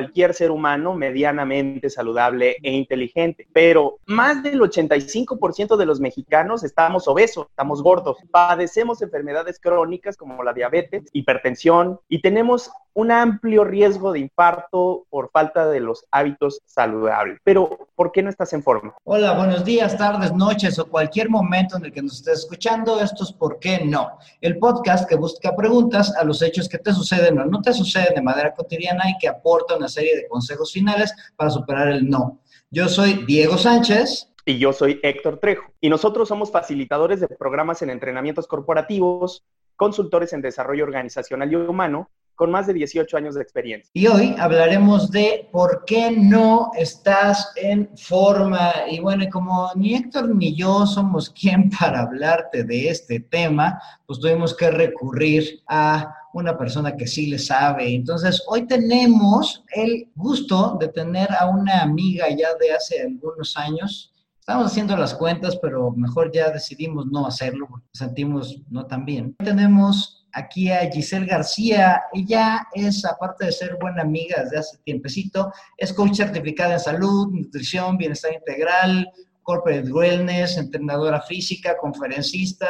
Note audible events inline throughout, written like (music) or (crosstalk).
parte de cualquier ser humano medianamente saludable e inteligente. Pero más del 85% de los mexicanos estamos obesos, estamos gordos, padecemos enfermedades crónicas como la diabetes, hipertensión y tenemos un amplio riesgo de infarto por falta de los hábitos saludables. Pero, ¿por qué no estás en forma? Hola, buenos días, tardes, noches o cualquier momento en el que nos estés escuchando. Esto es ¿Por qué no? El podcast que busca preguntas a los hechos que te suceden o no te suceden de manera cotidiana y que aporta una serie de consejos finales para superar el no. Yo soy Diego Sánchez. Y yo soy Héctor Trejo. Y nosotros somos facilitadores de programas en entrenamientos corporativos, consultores en desarrollo organizacional y humano con más de 18 años de experiencia. Y hoy hablaremos de por qué no estás en forma. Y bueno, como ni Héctor ni yo somos quien (laughs) para hablarte de este tema, pues tuvimos que recurrir a una persona que sí le sabe. Entonces, hoy tenemos el gusto de tener a una amiga ya de hace algunos años. Estamos haciendo las cuentas, pero mejor ya decidimos no hacerlo porque sentimos no tan bien. Tenemos aquí a Giselle García. Ella es, aparte de ser buena amiga desde hace tiempecito, es coach certificada en salud, nutrición, bienestar integral, corporate wellness, entrenadora física, conferencista,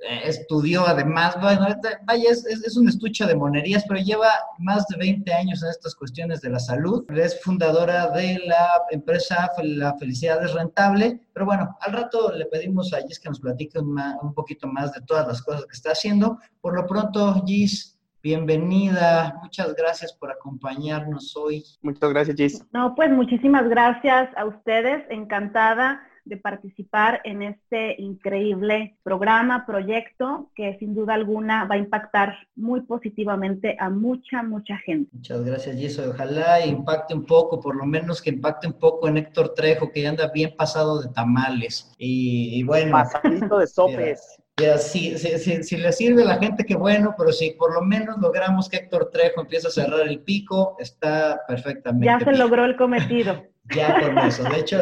eh, estudió además, bueno, vaya, es, un estuche de monerías, pero lleva más de 20 años en estas cuestiones de la salud. Es fundadora de la empresa La Felicidad es Rentable, pero bueno, al rato le pedimos a Gis que nos platique un, un poquito más de todas las cosas que está haciendo. Por lo pronto, Gis, bienvenida. Muchas gracias por acompañarnos hoy. Muchas gracias, Gis. No, pues muchísimas gracias a ustedes. Encantada de participar en este increíble programa, proyecto, que sin duda alguna va a impactar muy positivamente a mucha, mucha gente. Muchas gracias, Giso. Ojalá impacte un poco, por lo menos que impacte un poco en Héctor Trejo, que ya anda bien pasado de tamales. Y, bueno. Pasadito de sopes. Ya, si, si, le sirve a la gente, qué bueno, pero si por lo menos logramos que Héctor Trejo empiece a cerrar el pico, está perfectamente. Ya se logró el cometido. (laughs) ya con eso. De hecho,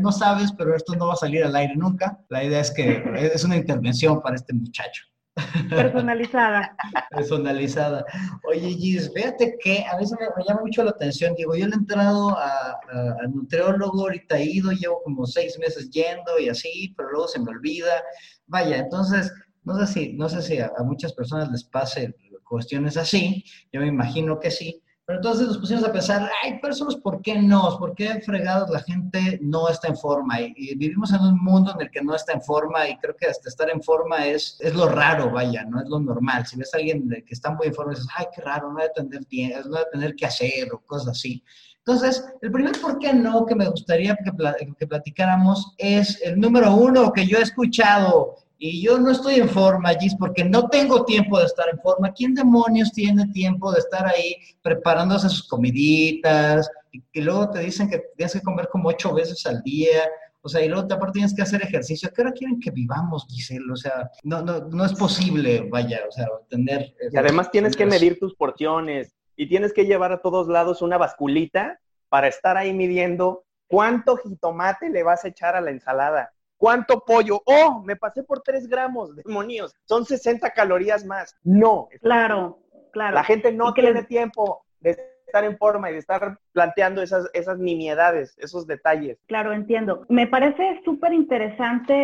no sabes, pero esto no va a salir al aire nunca. La idea es que es una intervención para este muchacho. Personalizada. Personalizada. Oye, Gis, fíjate que a veces me, llama mucho la atención. Digo, yo le he entrado a, nutriólogo, ahorita he ido, llevo como seis meses yendo y así, pero luego se me olvida. Vaya, entonces, no sé si, no sé si a muchas personas les pase cuestiones así. Yo me imagino que sí pero entonces nos pusimos a pensar, ay, pero ¿por qué no? ¿Por qué fregados la gente no está en forma? Y, vivimos en un mundo en el que no está en forma y creo que hasta estar en forma es, es lo raro, vaya, no es lo normal. Si ves a alguien que está muy en forma, dices, ay, qué raro, no debe tener tiempo, no debe tener que hacer o cosas así. Entonces, el primer por qué no que me gustaría que, que platicáramos es el número uno que yo he escuchado y yo no estoy en forma, Gis, porque no tengo tiempo de estar en forma. ¿Quién demonios tiene tiempo de estar ahí preparándose sus comiditas? Y, que luego te dicen que tienes que comer como ocho veces al día. O sea, y luego aparte tienes que hacer ejercicio. ¿Qué hora quieren que vivamos, Giselle? O sea, no, no, no es posible, vaya, o sea, tener... Y además tienes que medir tus porciones y tienes que llevar a todos lados una basculita para estar ahí midiendo cuánto jitomate le vas a echar a la ensalada ¿Cuánto pollo? Oh, me pasé por 3 gramos, demonios. Son 60 calorías más. No. Claro, claro. La gente no tiene tiempo de estar en forma y de estar planteando esas, esas nimiedades, esos detalles. Claro, entiendo. Me parece súper interesante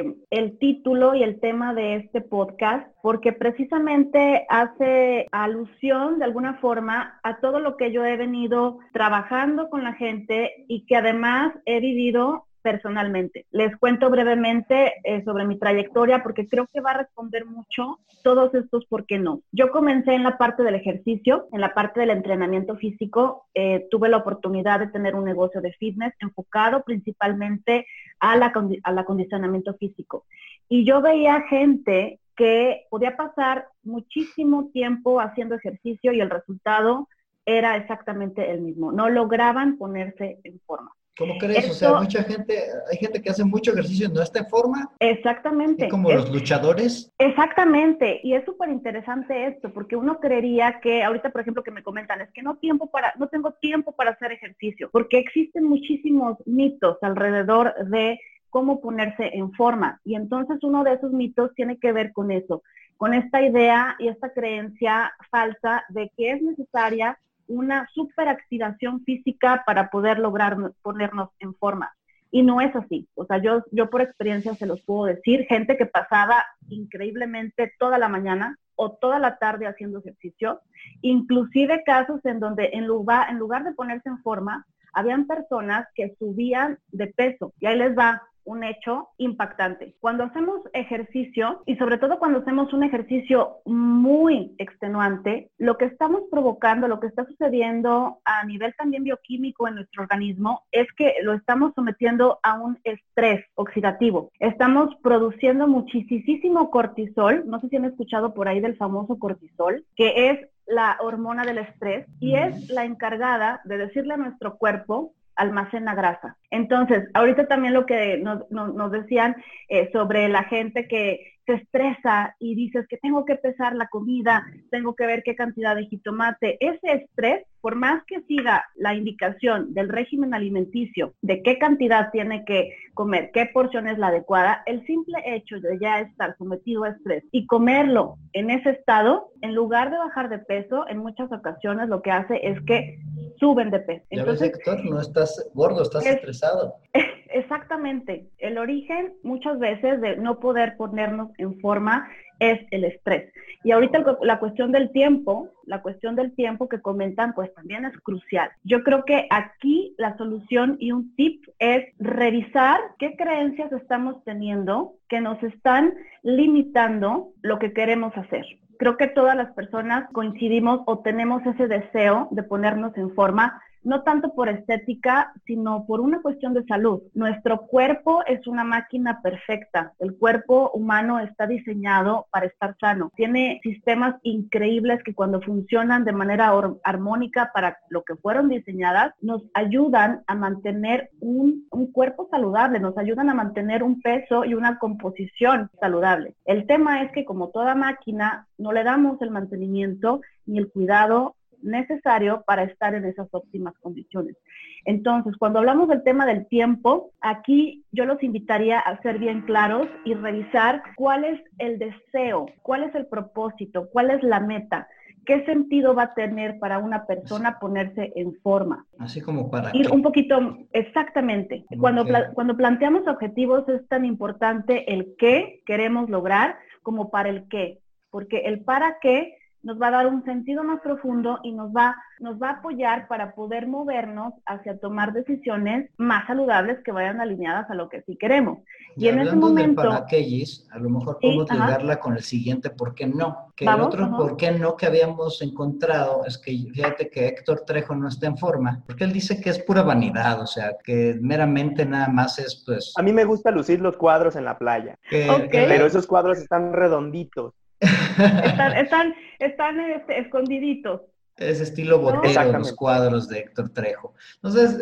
eh, el título y el tema de este podcast porque precisamente hace alusión de alguna forma a todo lo que yo he venido trabajando con la gente y que además he vivido personalmente. Les cuento brevemente eh, sobre mi trayectoria porque creo que va a responder mucho todos estos por qué no. Yo comencé en la parte del ejercicio, en la parte del entrenamiento físico. Eh, tuve la oportunidad de tener un negocio de fitness enfocado principalmente al acondicionamiento físico. Y yo veía gente que podía pasar muchísimo tiempo haciendo ejercicio y el resultado era exactamente el mismo. No lograban ponerse en forma. ¿Cómo crees? o sea, mucha gente, hay gente que hace mucho ejercicio y no está en forma. Exactamente. como los luchadores. Exactamente. Y es súper interesante esto, porque uno creería que, ahorita por ejemplo que me comentan, es que no tiempo para, no tengo tiempo para hacer ejercicio, porque existen muchísimos mitos alrededor de cómo ponerse en forma. Y entonces uno de esos mitos tiene que ver con eso, con esta idea y esta creencia falsa de que es necesaria una superactivación física para poder lograr ponernos en forma. Y no es así. O sea, yo, yo por experiencia se los puedo decir, gente que pasaba increíblemente toda la mañana o toda la tarde haciendo ejercicio, inclusive casos en donde en lugar, en lugar de ponerse en forma, habían personas que subían de peso. Y ahí les va un hecho impactante. Cuando hacemos ejercicio, y sobre todo cuando hacemos un ejercicio muy extenuante, lo que estamos provocando, lo que está sucediendo a nivel también bioquímico en nuestro organismo, es que lo estamos sometiendo a un estrés oxidativo. Estamos produciendo muchísimo cortisol, no sé si han escuchado por ahí del famoso cortisol, que es la hormona del estrés y es la encargada de decirle a nuestro cuerpo almacena grasa. Entonces, ahorita también lo que nos, decían eh, sobre la gente que se estresa y dices que tengo que pesar la comida, tengo que ver qué cantidad de jitomate, ese estrés, por más que siga la indicación del régimen alimenticio de qué cantidad tiene que comer, qué porción es la adecuada, el simple hecho de ya estar sometido a estrés y comerlo en ese estado, en lugar de bajar de peso, en muchas ocasiones lo que hace es que suben de peso. Entonces, Héctor, no estás gordo, estás estresado. (laughs) Exactamente. El origen muchas veces de no poder ponernos en forma es el estrés. Y ahorita la cuestión del tiempo, la cuestión del tiempo que comentan, pues también es crucial. Yo creo que aquí la solución y un tip es revisar qué creencias estamos teniendo que nos están limitando lo que queremos hacer creo que todas las personas coincidimos o tenemos ese deseo de ponernos en forma, no tanto por estética, sino por una cuestión de salud. Nuestro cuerpo es una máquina perfecta. El cuerpo humano está diseñado para estar sano. Tiene sistemas increíbles que cuando funcionan de manera armónica para lo que fueron diseñadas, nos ayudan a mantener un, un cuerpo saludable, nos ayudan a mantener un peso y una composición saludable. El tema es que como toda máquina, no le damos el mantenimiento ni el cuidado necesario para estar en esas óptimas condiciones. Entonces, cuando hablamos del tema del tiempo, aquí yo los invitaría a ser bien claros y revisar cuál es el deseo, cuál es el propósito, cuál es la meta. ¿Qué sentido va a tener para una persona ponerse en forma? Así como para... Ir un poquito, exactamente. Cuando, cuando planteamos objetivos es tan importante el qué queremos lograr como para el qué, porque el para qué nos va a dar un sentido más profundo y nos va, nos va a apoyar para poder movernos hacia tomar decisiones más saludables que vayan alineadas a lo que sí queremos. Y, en ese momento... para a lo mejor podemos ligarla con el siguiente ¿por qué no? Que el otro ¿por qué no que habíamos encontrado es que fíjate que Héctor Trejo no está en forma, porque él dice que es pura vanidad, o sea, que meramente nada más es pues... A mí me gusta lucir los cuadros en la playa, pero esos cuadros están redonditos están, están, este, escondiditos. Es estilo botero los cuadros de Héctor Trejo. Entonces,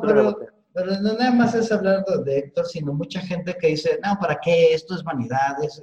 pero, pero, no nada más es hablar de Héctor, sino mucha gente que dice, no, ¿para qué? Esto es vanidad, es,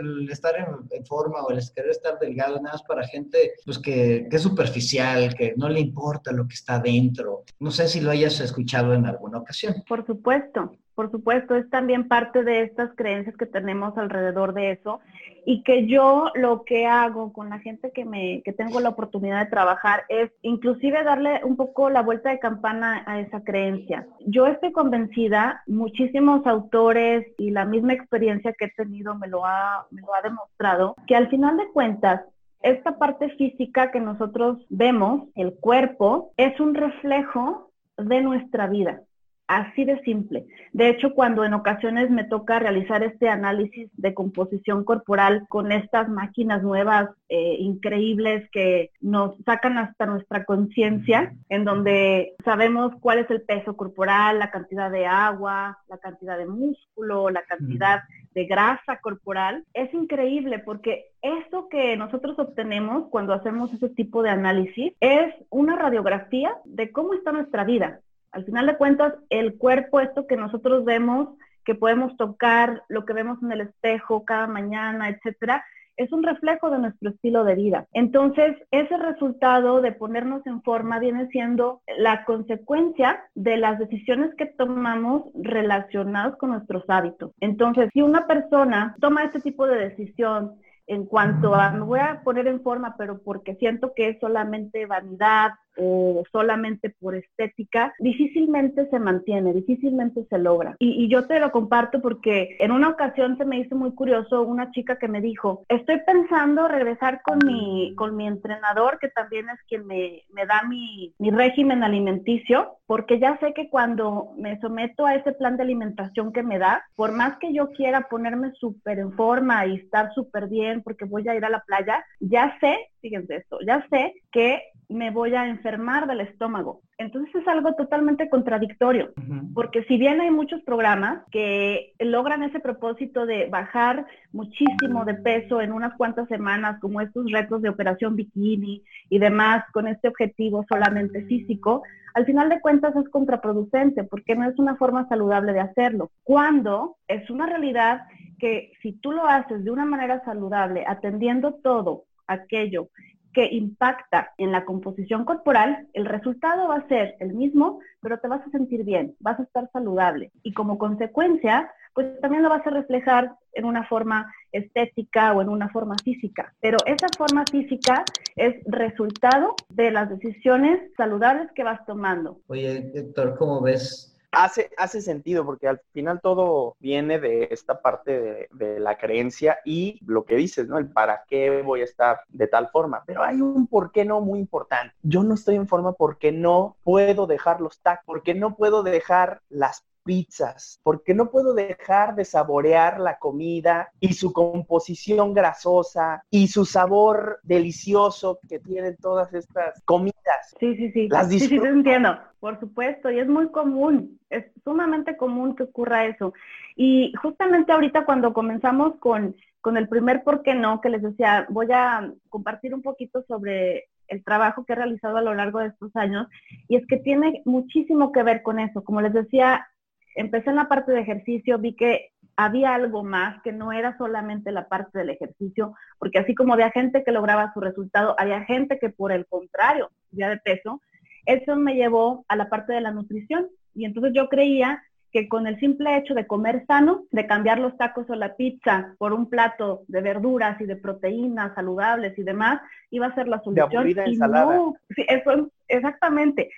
el estar en, forma o el querer estar delgado, nada más para gente pues que, que, es superficial, que no le importa lo que está dentro. No sé si lo hayas escuchado en alguna ocasión. Por supuesto, por supuesto, es también parte de estas creencias que tenemos alrededor de eso y que yo lo que hago con la gente que me que tengo la oportunidad de trabajar es inclusive darle un poco la vuelta de campana a esa creencia. Yo estoy convencida, muchísimos autores y la misma experiencia que he tenido me lo ha me lo ha demostrado que al final de cuentas esta parte física que nosotros vemos, el cuerpo, es un reflejo de nuestra vida. Así de simple. De hecho, cuando en ocasiones me toca realizar este análisis de composición corporal con estas máquinas nuevas eh, increíbles que nos sacan hasta nuestra conciencia, en donde sabemos cuál es el peso corporal, la cantidad de agua, la cantidad de músculo, la cantidad de grasa corporal, es increíble porque eso que nosotros obtenemos cuando hacemos ese tipo de análisis es una radiografía de cómo está nuestra vida al final de cuentas, el cuerpo, esto que nosotros vemos, que podemos tocar, lo que vemos en el espejo cada mañana, etcétera, es un reflejo de nuestro estilo de vida. Entonces, ese resultado de ponernos en forma viene siendo la consecuencia de las decisiones que tomamos relacionadas con nuestros hábitos. Entonces, si una persona toma este tipo de decisión en cuanto a me voy a poner en forma, pero porque siento que es solamente vanidad o solamente por estética, difícilmente se mantiene, difícilmente se logra. Y, yo te lo comparto porque en una ocasión se me hizo muy curioso una chica que me dijo, estoy pensando regresar con mi, con mi entrenador, que también es quien me, me da mi, mi régimen alimenticio, porque ya sé que cuando me someto a ese plan de alimentación que me da, por más que yo quiera ponerme súper en forma y estar súper bien porque voy a ir a la playa, ya sé, fíjense esto, ya sé que me voy a enfermar del estómago. Entonces es algo totalmente contradictorio, porque si bien hay muchos programas que logran ese propósito de bajar muchísimo de peso en unas cuantas semanas, como estos retos de operación bikini y demás, con este objetivo solamente físico, al final de cuentas es contraproducente, porque no es una forma saludable de hacerlo. Cuando es una realidad que si tú lo haces de una manera saludable, atendiendo todo aquello que impacta en la composición corporal, el resultado va a ser el mismo, pero te vas a sentir bien, vas a estar saludable. Y como consecuencia, pues también lo vas a reflejar en una forma estética o en una forma física. Pero esa forma física es resultado de las decisiones saludables que vas tomando. Oye, Héctor, ¿cómo ves Hace, hace sentido porque al final todo viene de esta parte de, la creencia y lo que dices, ¿no? El para qué voy a estar de tal forma. Pero hay un por qué no muy importante. Yo no estoy en forma porque no puedo dejar los tacos, porque no puedo dejar las pizzas, porque no puedo dejar de saborear la comida y su composición grasosa y su sabor delicioso que tienen todas estas comidas. Sí, sí, sí. Las sí, sí, te entiendo, por supuesto, y es muy común, es sumamente común que ocurra eso. Y justamente ahorita cuando comenzamos con, con el primer por qué no, que les decía, voy a compartir un poquito sobre el trabajo que he realizado a lo largo de estos años, y es que tiene muchísimo que ver con eso. Como les decía, empecé en la parte de ejercicio, vi que había algo más, que no era solamente la parte del ejercicio, porque así como había gente que lograba su resultado, había gente que por el contrario, ya de peso, eso me llevó a la parte de la nutrición. Y entonces yo creía que con el simple hecho de comer sano, de cambiar los tacos o la pizza por un plato de verduras y de proteínas saludables y demás, iba a ser la solución. De y no, sí, eso exactamente.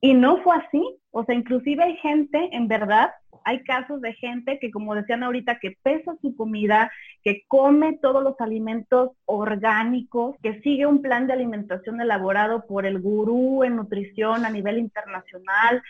Y no fue así. O sea, inclusive hay gente, en verdad, hay casos de gente que, como decían ahorita, que pesa su comida, que come todos los alimentos orgánicos, que sigue un plan de alimentación elaborado por el gurú en nutrición a nivel internacional,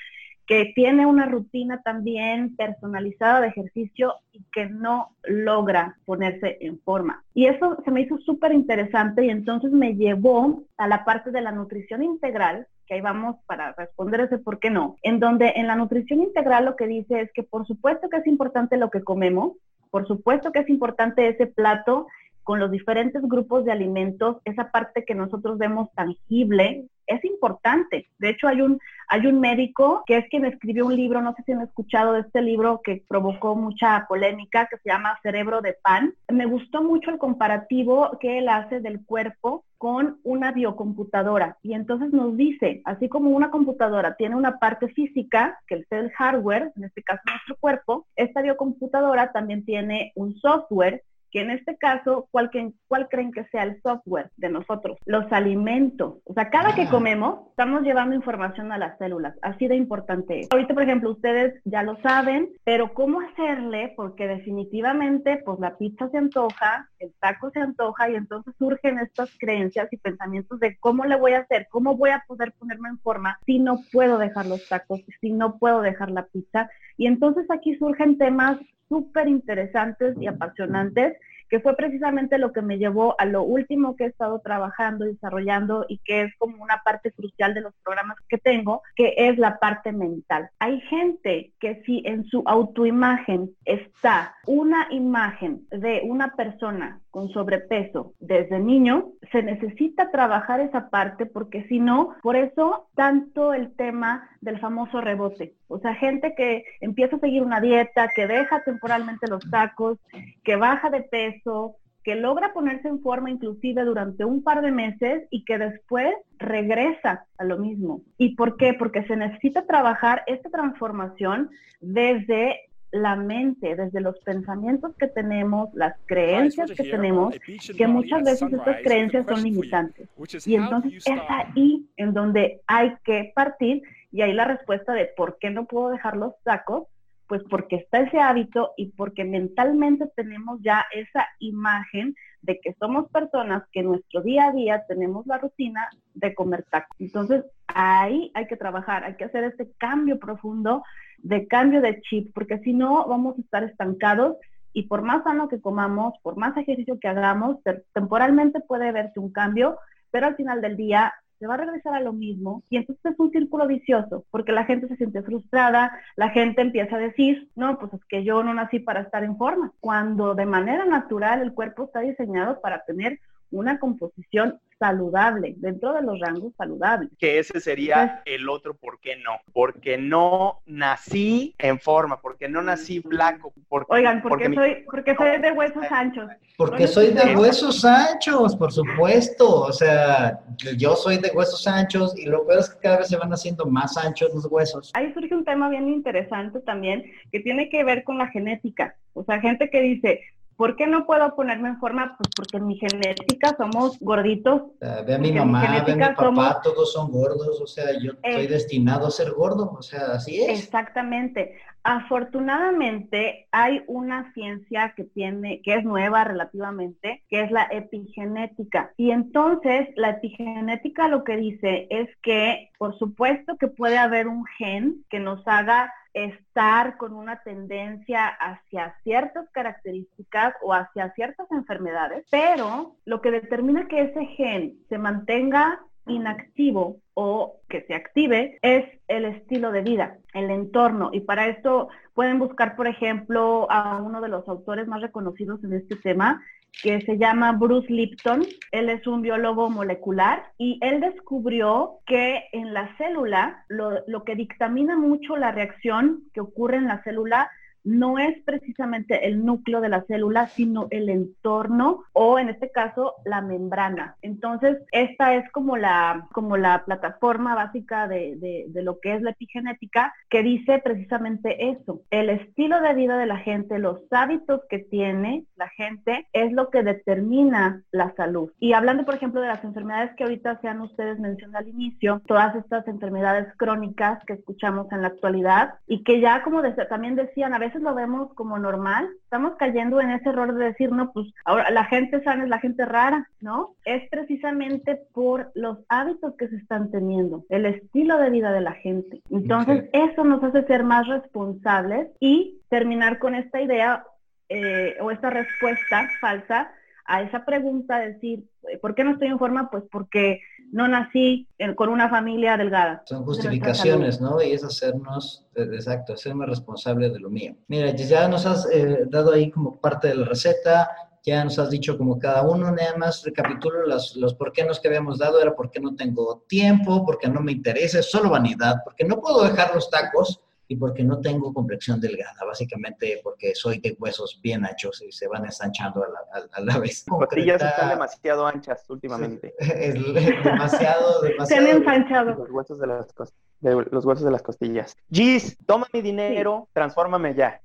que tiene una rutina también personalizada de ejercicio y que no logra ponerse en forma. Y eso se me hizo súper interesante y entonces me llevó a la parte de la nutrición integral, que ahí vamos para responder ese por qué no, en donde en la nutrición integral lo que dice es que por supuesto que es importante lo que comemos, por supuesto que es importante ese plato con los diferentes grupos de alimentos, esa parte que nosotros vemos tangible, es importante. De hecho, hay un, hay un médico que es quien escribió un libro, no sé si han escuchado de este libro que provocó mucha polémica, que se llama Cerebro de Pan. Me gustó mucho el comparativo que él hace del cuerpo con una biocomputadora. Y entonces nos dice, así como una computadora tiene una parte física, que es el hardware, en este caso nuestro cuerpo, esta biocomputadora también tiene un software que en este caso, ¿cuál, ¿cuál, creen que sea el software de nosotros? Los alimentos. O sea, cada que comemos, estamos llevando información a las células. Así de importante es. Ahorita, por ejemplo, ustedes ya lo saben, pero ¿cómo hacerle? Porque definitivamente, pues la pizza se antoja, el taco se antoja y entonces surgen estas creencias y pensamientos de cómo le voy a hacer, cómo voy a poder ponerme en forma si no puedo dejar los tacos, si no puedo dejar la pizza. Y entonces aquí surgen temas súper interesantes y apasionantes, que fue precisamente lo que me llevó a lo último que he estado trabajando, desarrollando y que es como una parte crucial de los programas que tengo, que es la parte mental. Hay gente que si en su autoimagen está una imagen de una persona con sobrepeso desde niño, se necesita trabajar esa parte porque si no, por eso tanto el tema del famoso rebote. O sea, gente que empieza a seguir una dieta, que deja temporalmente los tacos, que baja de peso, que logra ponerse en forma inclusive durante un par de meses y que después regresa a lo mismo. ¿Y por qué? Porque se necesita trabajar esta transformación desde la mente, desde los pensamientos que tenemos, las creencias que tenemos, que muchas veces estas creencias son limitantes. Y entonces es ahí en donde hay que partir y ahí la respuesta de por qué no puedo dejar los tacos, pues porque está ese hábito y porque mentalmente tenemos ya esa imagen de que somos personas que en nuestro día a día tenemos la rutina de comer tacos. Entonces, ahí hay que trabajar, hay que hacer este cambio profundo de cambio de chip, porque si no vamos a estar estancados y por más sano que comamos, por más ejercicio que hagamos, temporalmente puede verse un cambio, pero al final del día se va a regresar a lo mismo y entonces es un círculo vicioso porque la gente se siente frustrada, la gente empieza a decir, no, pues es que yo no nací para estar en forma, cuando de manera natural el cuerpo está diseñado para tener una composición saludable, dentro de los rangos saludables. Que ese sería el otro por qué no. Porque no nací en forma, porque no nací flaco. Porque, Oigan, porque, soy, porque soy de huesos anchos. Porque soy de huesos anchos, por supuesto. O sea, yo soy de huesos anchos y lo peor es que cada vez se van haciendo más anchos los huesos. Ahí surge un tema bien interesante también que tiene que ver con la genética. O sea, gente que dice, ¿Por qué no puedo ponerme en forma? Pues porque en mi genética somos gorditos. ve a mi mamá, ve a mi papá, todos son gordos, o sea, yo estoy destinado a ser gordo, o sea, así es. Exactamente. Afortunadamente hay una ciencia que tiene, que es nueva relativamente, que es la epigenética. Y entonces la epigenética lo que dice es que, por supuesto que puede haber un gen que nos haga estar con una tendencia hacia ciertas características o hacia ciertas enfermedades, pero lo que determina que ese gen se mantenga inactivo o que se active es el estilo de vida, el entorno. Y para esto pueden buscar, por ejemplo, a uno de los autores más reconocidos en este tema, que se llama Bruce Lipton. Él es un biólogo molecular y él descubrió que en la célula lo, lo que dictamina mucho la reacción que ocurre en la célula no es precisamente el núcleo de la célula, sino el entorno o en este caso la membrana. Entonces, esta es como la, como la plataforma básica de, de, lo que es la epigenética que dice precisamente eso. El estilo de vida de la gente, los hábitos que tiene la gente es lo que determina la salud. Y hablando, por ejemplo, de las enfermedades que ahorita sean ustedes mencionaron al inicio, todas estas enfermedades crónicas que escuchamos en la actualidad y que ya como también decían a veces lo vemos como normal, estamos cayendo en ese error de decir, no, pues ahora la gente sana es la gente rara, ¿no? Es precisamente por los hábitos que se están teniendo, el estilo de vida de la gente. Entonces, eso nos hace ser más responsables y terminar con esta idea eh, o esta respuesta falsa a esa pregunta, decir, ¿por qué no estoy en forma? Pues porque no nací con una familia delgada. Son justificaciones, ¿no? Y es hacernos, eh, exacto, hacerme responsable de lo mío. Mira, ya nos has eh, dado ahí como parte de la receta, ya nos has dicho como cada uno, nada más recapitulo los, los por qué nos que habíamos dado, era porque no tengo tiempo, porque no me interesa, es solo vanidad, porque no puedo dejar los tacos, y porque no tengo complexión delgada, básicamente porque soy de huesos bien anchos y se van ensanchando a la, a, la vez. Las costillas están demasiado anchas últimamente. (laughs) Es, demasiado, demasiado. Se han ensanchado. Los huesos de las costillas de los huesos de las costillas. Gis, toma mi dinero, transfórmame ya.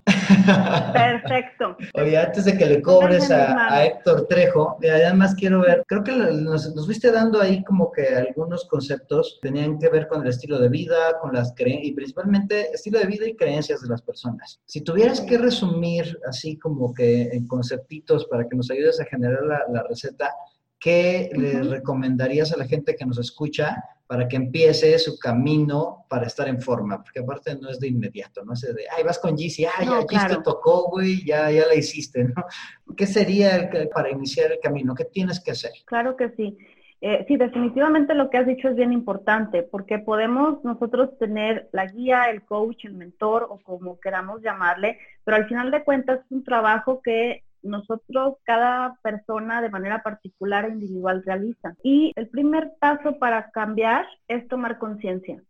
Perfecto. Oye, antes de que le cobres a, Héctor Trejo, además quiero ver, creo que nos, nos fuiste dando ahí como que algunos conceptos tenían que ver con el estilo de vida, con las creencias, y principalmente estilo de vida y creencias de las personas. Si tuvieras que resumir así como que en conceptitos para que nos ayudes a generar la, receta, ¿qué le recomendarías a la gente que nos escucha para que empiece su camino para estar en forma, porque aparte no es de inmediato, no es de, ay, vas con Gizzy, ay, ya te tocó, güey, ya, ya la hiciste, ¿no? ¿Qué sería el, para iniciar el camino? ¿Qué tienes que hacer? Claro que sí. Eh, sí, definitivamente lo que has dicho es bien importante, porque podemos nosotros tener la guía, el coach, el mentor o como queramos llamarle, pero al final de cuentas es un trabajo que nosotros, cada persona de manera particular e individual realiza. Y el primer paso para cambiar es tomar conciencia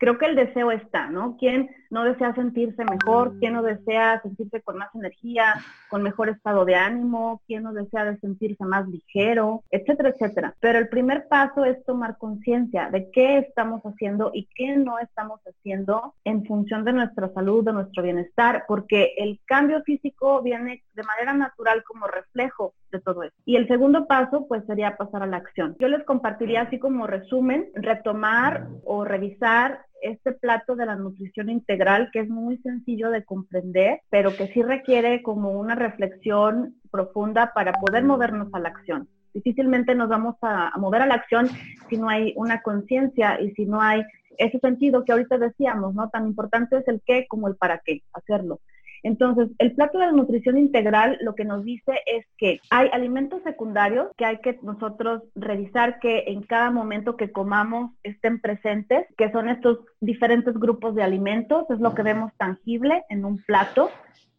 creo que el deseo está, ¿no? ¿Quién no desea sentirse mejor? ¿Quién no desea sentirse con más energía, con mejor estado de ánimo? ¿Quién no desea sentirse más ligero? Etcétera, etcétera. Pero el primer paso es tomar conciencia de qué estamos haciendo y qué no estamos haciendo en función de nuestra salud, de nuestro bienestar, porque el cambio físico viene de manera natural como reflejo de todo eso. Y el segundo paso, pues, sería pasar a la acción. Yo les compartiría así como resumen, retomar o revisar este plato de la nutrición integral que es muy sencillo de comprender, pero que sí requiere como una reflexión profunda para poder movernos a la acción. Difícilmente nos vamos a, mover a la acción si no hay una conciencia y si no hay ese sentido que ahorita decíamos, ¿no? Tan importante es el qué como el para qué hacerlo. Entonces, el plato de la nutrición integral lo que nos dice es que hay alimentos secundarios que hay que nosotros revisar que en cada momento que comamos estén presentes, que son estos diferentes grupos de alimentos, es lo que vemos tangible en un plato,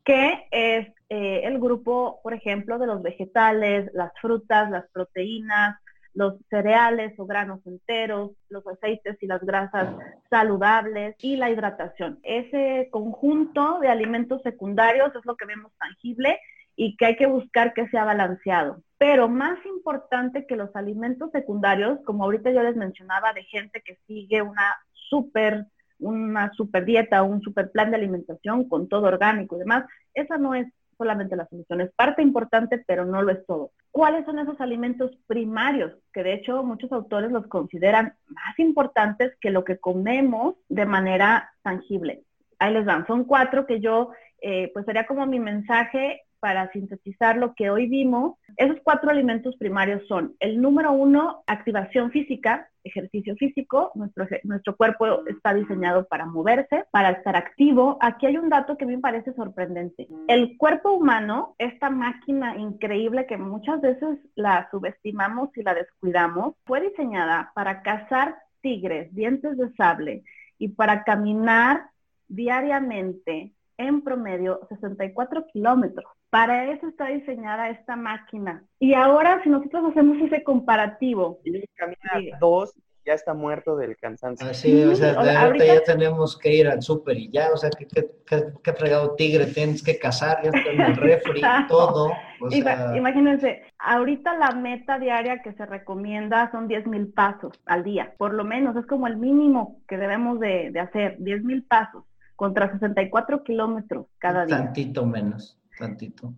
que es eh, el grupo, por ejemplo, de los vegetales, las frutas, las proteínas, los cereales o granos enteros, los aceites y las grasas saludables y la hidratación. Ese conjunto de alimentos secundarios es lo que vemos tangible y que hay que buscar que sea balanceado. Pero más importante que los alimentos secundarios, como ahorita yo les mencionaba de gente que sigue una súper una super dieta, un super plan de alimentación con todo orgánico y demás, esa no es solamente la solución, es parte importante, pero no lo es todo. ¿Cuáles son esos alimentos primarios? Que de hecho muchos autores los consideran más importantes que lo que comemos de manera tangible. Ahí les dan, son cuatro que yo, eh, pues sería como mi mensaje para sintetizar lo que hoy vimos, esos cuatro alimentos primarios son el número uno, activación física, ejercicio físico, nuestro, nuestro cuerpo está diseñado para moverse, para estar activo. Aquí hay un dato que me parece sorprendente. El cuerpo humano, esta máquina increíble que muchas veces la subestimamos y la descuidamos, fue diseñada para cazar tigres, dientes de sable y para caminar diariamente en promedio 64 kilómetros. Para eso está diseñada esta máquina. Y ahora, si nosotros hacemos ese comparativo. Y camina dos, ya está muerto del cansancio. Así, o sea, ahorita ya tenemos que ir al súper y ya, o sea, ¿qué, qué, fregado tigre tienes que cazar? Ya está en el refri, (laughs) todo. Imagínense, ahorita la meta diaria que se recomienda son 10 mil pasos al día, por lo menos, es como el mínimo que debemos de, de hacer, 10 mil pasos contra 64 kilómetros cada día. Tantito menos tantito.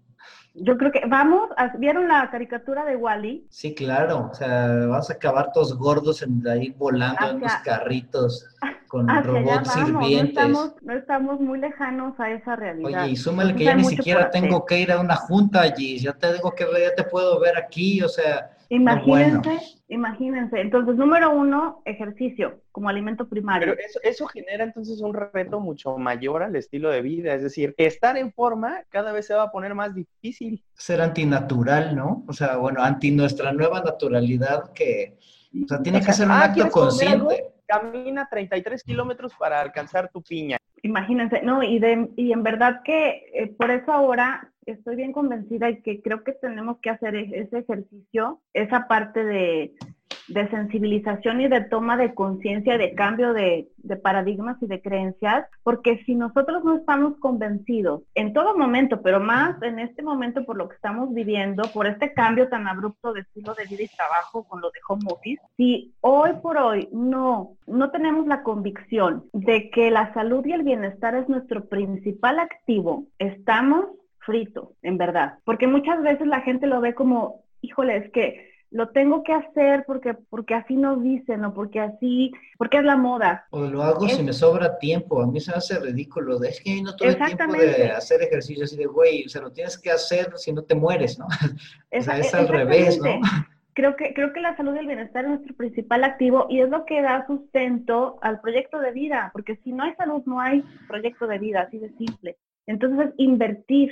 Yo creo que vamos, ¿vieron la caricatura de Wally? Sí, claro, o sea, vas a acabar todos gordos en, ahí volando en los carritos (laughs) con robots sirvientes. No estamos, muy lejanos a esa realidad. Oye, y súmale que ya ni siquiera tengo que ir a una junta allí, ya te digo que ya te puedo ver aquí, o sea, Imagínense, imagínense. Entonces, número uno, ejercicio como alimento primario. Pero eso, eso genera entonces un reto mucho mayor al estilo de vida. Es decir, estar en forma cada vez se va a poner más difícil. Ser antinatural, ¿no? O sea, bueno, anti nuestra nueva naturalidad que, o sea, tiene que ser un ah, acto consciente. Camina 33 kilómetros para alcanzar tu piña. Imagínense, no, y, de, y en verdad que eh, por eso ahora estoy bien convencida y que creo que tenemos que hacer e-, ese ejercicio, esa parte de, de sensibilización y de toma de conciencia, de cambio de, de, paradigmas y de creencias, porque si nosotros no estamos convencidos en todo momento, pero más en este momento por lo que estamos viviendo, por este cambio tan abrupto de estilo de vida y trabajo con lo de home office, si hoy por hoy no, no tenemos la convicción de que la salud y el bienestar es nuestro principal activo, estamos fritos, en verdad, porque muchas veces la gente lo ve como, híjole, es que lo tengo que hacer porque, porque así nos dicen o porque así, porque es la moda. O lo hago si me sobra tiempo, a mí se me hace ridículo, es que no tuve tiempo de hacer ejercicio así de, güey, o sea, lo tienes que hacer si no te mueres, ¿no? (laughs) o sea, es al revés, ¿no? Creo que, creo que la salud y el bienestar es nuestro principal activo y es lo que da sustento al proyecto de vida, porque si no hay salud no hay proyecto de vida, así de simple. Entonces, invertir,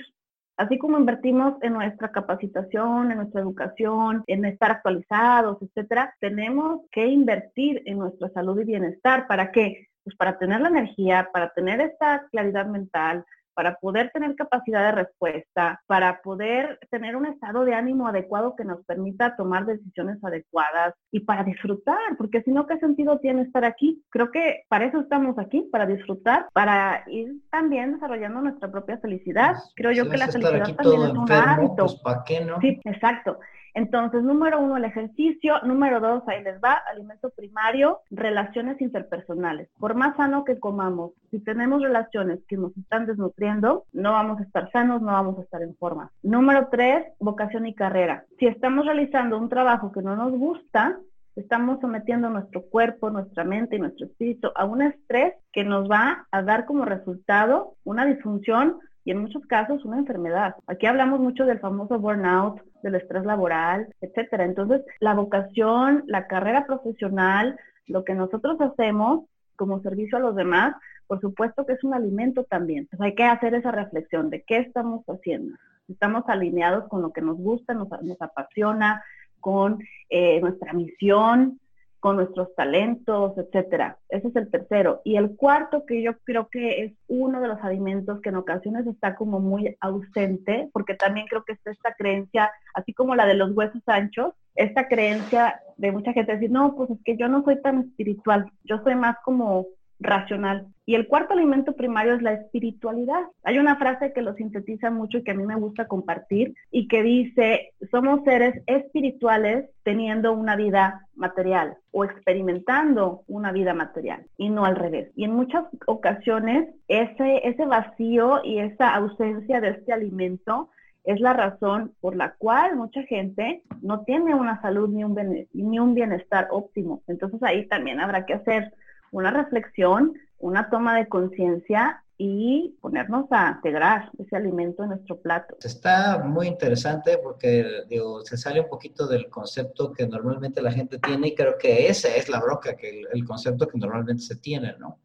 Así como invertimos en nuestra capacitación, en nuestra educación, en estar actualizados, etcétera, tenemos que invertir en nuestra salud y bienestar. ¿Para qué? Pues para tener la energía, para tener esta claridad mental, para poder tener capacidad de respuesta, para poder tener un estado de ánimo adecuado que nos permita tomar decisiones adecuadas y para disfrutar, porque si no, ¿qué sentido tiene estar aquí? Creo que para eso estamos aquí, para disfrutar, para ir también desarrollando nuestra propia felicidad. Creo yo que la felicidad también es un enfermo, hábito. pues ¿para qué no? Sí, exacto. Entonces, número uno, el ejercicio. Número dos, ahí les va, alimento primario, relaciones interpersonales. Por más sano que comamos, si tenemos relaciones que nos están desnutriendo, no vamos a estar sanos, no vamos a estar en forma. Número tres, vocación y carrera. Si estamos realizando un trabajo que no nos gusta, estamos sometiendo nuestro cuerpo, nuestra mente y nuestro espíritu a un estrés que nos va a dar como resultado una disfunción y en muchos casos una enfermedad. Aquí hablamos mucho del famoso burnout, del estrés laboral, etcétera. Entonces, la vocación, la carrera profesional, lo que nosotros hacemos como servicio a los demás, por supuesto que es un alimento también. Entonces, hay que hacer esa reflexión de qué estamos haciendo. Estamos alineados con lo que nos gusta, nos, apasiona, con eh, nuestra misión, con nuestros talentos, etcétera. Ese es el tercero. Y el cuarto, que yo creo que es uno de los alimentos que en ocasiones está como muy ausente, porque también creo que está esta creencia, así como la de los huesos anchos, esta creencia de mucha gente decir, no, pues es que yo no soy tan espiritual, yo soy más como racional. Y el cuarto alimento primario es la espiritualidad. Hay una frase que lo sintetiza mucho y que a mí me gusta compartir y que dice, somos seres espirituales teniendo una vida material o experimentando una vida material y no al revés. Y en muchas ocasiones ese, ese vacío y esa ausencia de este alimento es la razón por la cual mucha gente no tiene una salud ni un, ni un bienestar óptimo. Entonces ahí también habrá que hacer una reflexión, una toma de conciencia y ponernos a integrar ese alimento en nuestro plato. Está muy interesante porque digo, se sale un poquito del concepto que normalmente la gente tiene y creo que esa es la broca, que el, el concepto que normalmente se tiene, ¿no?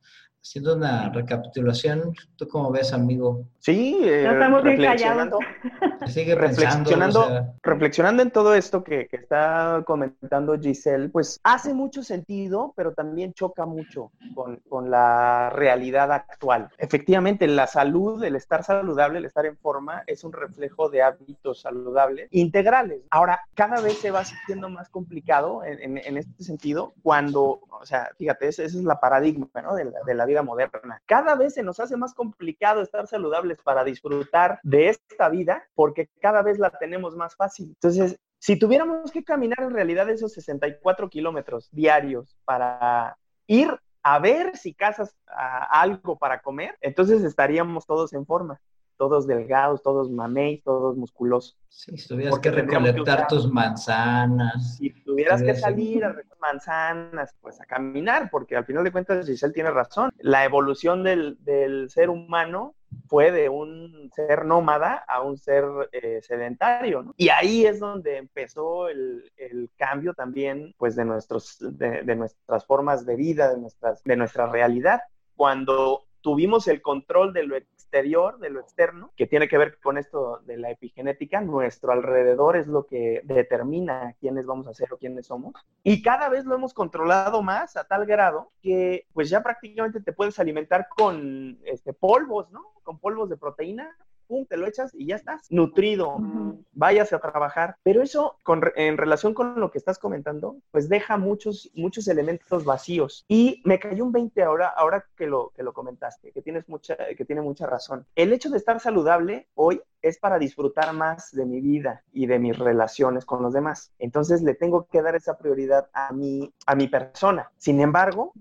Haciendo una recapitulación, ¿tú cómo ves, amigo? Sí, eh, No estamos bien reflexionando, Sigue reflexionando, o sea, reflexionando en todo esto que, que está comentando Giselle, pues hace mucho sentido, pero también choca mucho con, con la realidad actual. Efectivamente, la salud, el estar saludable, el estar en forma, es un reflejo de hábitos saludables integrales. Ahora, cada vez se va haciendo más complicado en, en- en este sentido cuando, o sea, fíjate, esa, esa es la paradigma ¿no? de, la, de la vida moderna. Cada vez se nos hace más complicado estar saludables para disfrutar de esta vida porque cada vez la tenemos más fácil. Entonces, si tuviéramos que caminar en realidad esos 64 kilómetros diarios para ir a ver si cazas ah, algo para comer, entonces estaríamos todos en forma, todos delgados, todos mamey, todos musculosos. sí, si tuvieras porque que recolectar tus manzanas. Si tuvieras que salir a recoger manzanas, pues a caminar, porque al final de cuentas Giselle tiene razón. La evolución del, del ser humano fue de un ser nómada a un ser eh, sedentario, ¿no? Y ahí es donde empezó el, el cambio también, pues, de, nuestros, de, de nuestras formas de vida, de, nuestras, de nuestra realidad. Cuando tuvimos el control de lo exterior, de lo externo, que tiene que ver con esto de la epigenética, nuestro alrededor es lo que determina quiénes vamos a ser o quiénes somos. Y cada vez lo hemos controlado más a tal grado que pues ya prácticamente te puedes alimentar con este, polvos, ¿no? Con polvos de proteína, pum, te lo echas y ya estás nutrido, váyase a trabajar. Pero eso, con, en relación con lo que estás comentando, pues deja muchos, muchos elementos vacíos. Y me cayó un 20 ahora, ahora que lo, que lo comentaste, que tienes mucha, que tiene mucha razón. El hecho de estar saludable hoy es para disfrutar más de mi vida y de mis relaciones con los demás. Entonces le tengo que dar esa prioridad a mi, a mi persona. Sin embargo,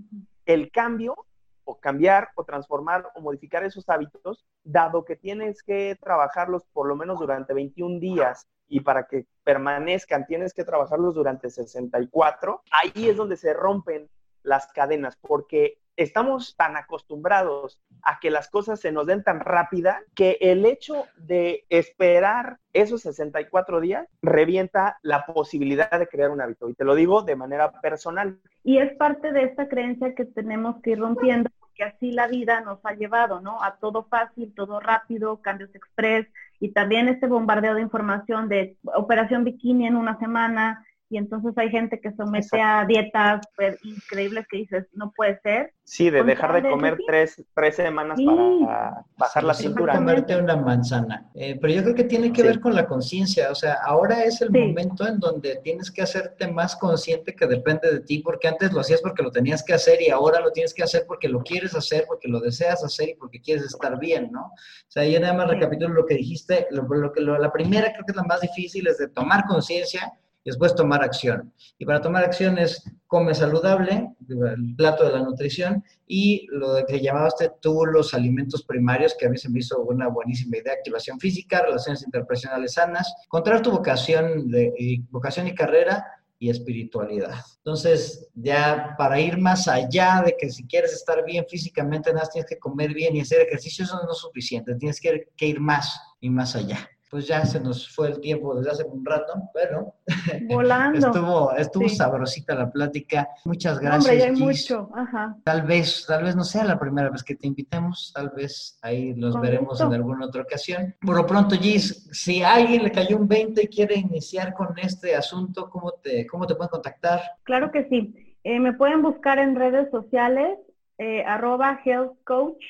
el cambio o cambiar o transformar o modificar esos hábitos, dado que tienes que trabajarlos por lo menos durante 21 días y para que permanezcan tienes que trabajarlos durante 64, ahí es donde se rompen las cadenas, porque estamos tan acostumbrados a que las cosas se nos den tan rápida que el hecho de esperar esos 64 días revienta la posibilidad de crear un hábito. Y te lo digo de manera personal. Y es parte de esta creencia que tenemos que ir rompiendo, porque así la vida nos ha llevado, ¿no? A todo fácil, todo rápido, cambios express y también este bombardeo de información de operación bikini en una semana, y entonces hay gente que somete a dietas pues, increíbles que dices, no puede ser. Sí, de dejar de comer tres, tres, semanas para bajar la cintura. comerte una manzana. Eh, pero yo creo que tiene que ver con la conciencia. O sea, ahora es el momento en donde tienes que hacerte más consciente que depende de ti, porque antes lo hacías porque lo tenías que hacer y ahora lo tienes que hacer porque lo quieres hacer, porque lo deseas hacer y porque quieres estar bien, ¿no? O sea, yo nada más recapitulo lo que dijiste. Lo, lo, lo, la primera creo que es la más difícil, es de tomar conciencia después tomar acción. Y para tomar acción es come saludable, el plato de la nutrición, y lo que llamaste tú los alimentos primarios, que a mí se me hizo una buenísima idea, activación física, relaciones interpersonales sanas, encontrar tu vocación, de, vocación y carrera y espiritualidad. Entonces, ya para ir más allá de que si quieres estar bien físicamente, nada, tienes que comer bien y hacer ejercicio, eso no es suficiente, tienes que ir más y más allá pues ya se nos fue el tiempo desde hace un rato, pero (laughs) Volando. estuvo, estuvo sabrosita la plática. Muchas gracias. Hombre, ya hay mucho. Ajá. Tal vez, tal vez no sea la primera vez que te invitemos, tal vez ahí los veremos en alguna otra ocasión. Por lo pronto, Gis, si a alguien le cayó un 20 y quiere iniciar con este asunto, ¿cómo te, cómo te pueden contactar? Claro que sí. Eh, me pueden buscar en redes sociales, eh, arroba health coach,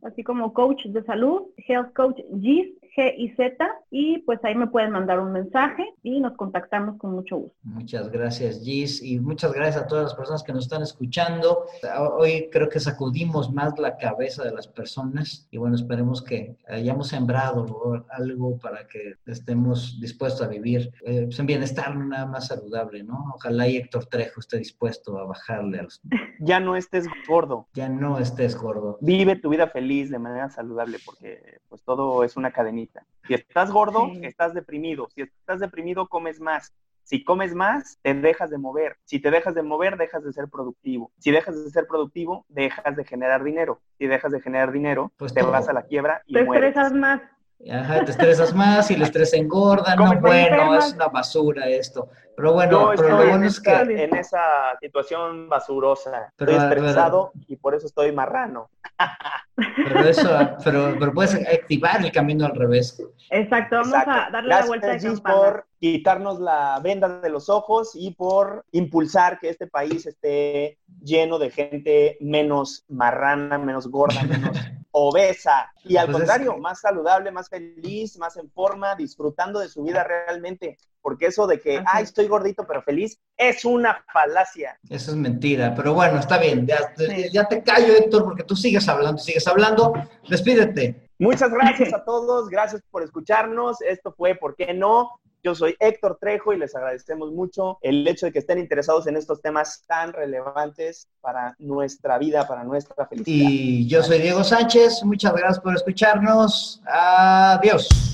así como coach de salud, health coach Gis G y Z y pues ahí me pueden mandar un mensaje y nos contactamos con mucho gusto. Muchas gracias Gis y muchas gracias a todas las personas que nos están escuchando. Hoy creo que sacudimos más la cabeza de las personas y bueno, esperemos que hayamos sembrado algo para que estemos dispuestos a vivir eh, pues, en bienestar nada más saludable, ¿no? Ojalá y Héctor Trejo esté dispuesto a bajarle a los... (laughs) Ya no estés gordo. Ya no estés gordo. Vive tu vida feliz de manera saludable porque pues todo es una cadenita si estás gordo, estás deprimido. Si estás deprimido, comes más. Si comes más, te dejas de mover. Si te dejas de mover, dejas de ser productivo. Si dejas de ser productivo, dejas de generar dinero. Si dejas de generar dinero, pues te vas a la quiebra y te mueres. estresas más. Ajá, te estresas más y el estrés engorda. No, bueno, es una basura esto. Pero bueno, pero lo bueno es que... En esa situación basurosa. estoy estresado y por eso estoy marrano. Pero eso, pero, pero, puedes activar el camino al revés. Exacto, vamos a darle la vuelta de campana. por quitarnos la venda de los ojos y por impulsar que este país esté lleno de gente menos marrana, menos gorda, menos obesa. Y al pues contrario, más saludable, más feliz, más en forma, disfrutando de su vida realmente. Porque eso de que, ay, estoy gordito pero feliz, es una falacia. Eso es mentira. Pero bueno, está bien. Ya, ya te callo, Héctor, porque tú sigues hablando, sigues hablando. Despídete. Muchas gracias a todos. Gracias por escucharnos. Esto fue ¿Por qué no? Yo soy Héctor Trejo y les agradecemos mucho el hecho de que estén interesados en estos temas tan relevantes para nuestra vida, para nuestra felicidad. Y yo soy Diego Sánchez. Muchas gracias por escucharnos. Adiós.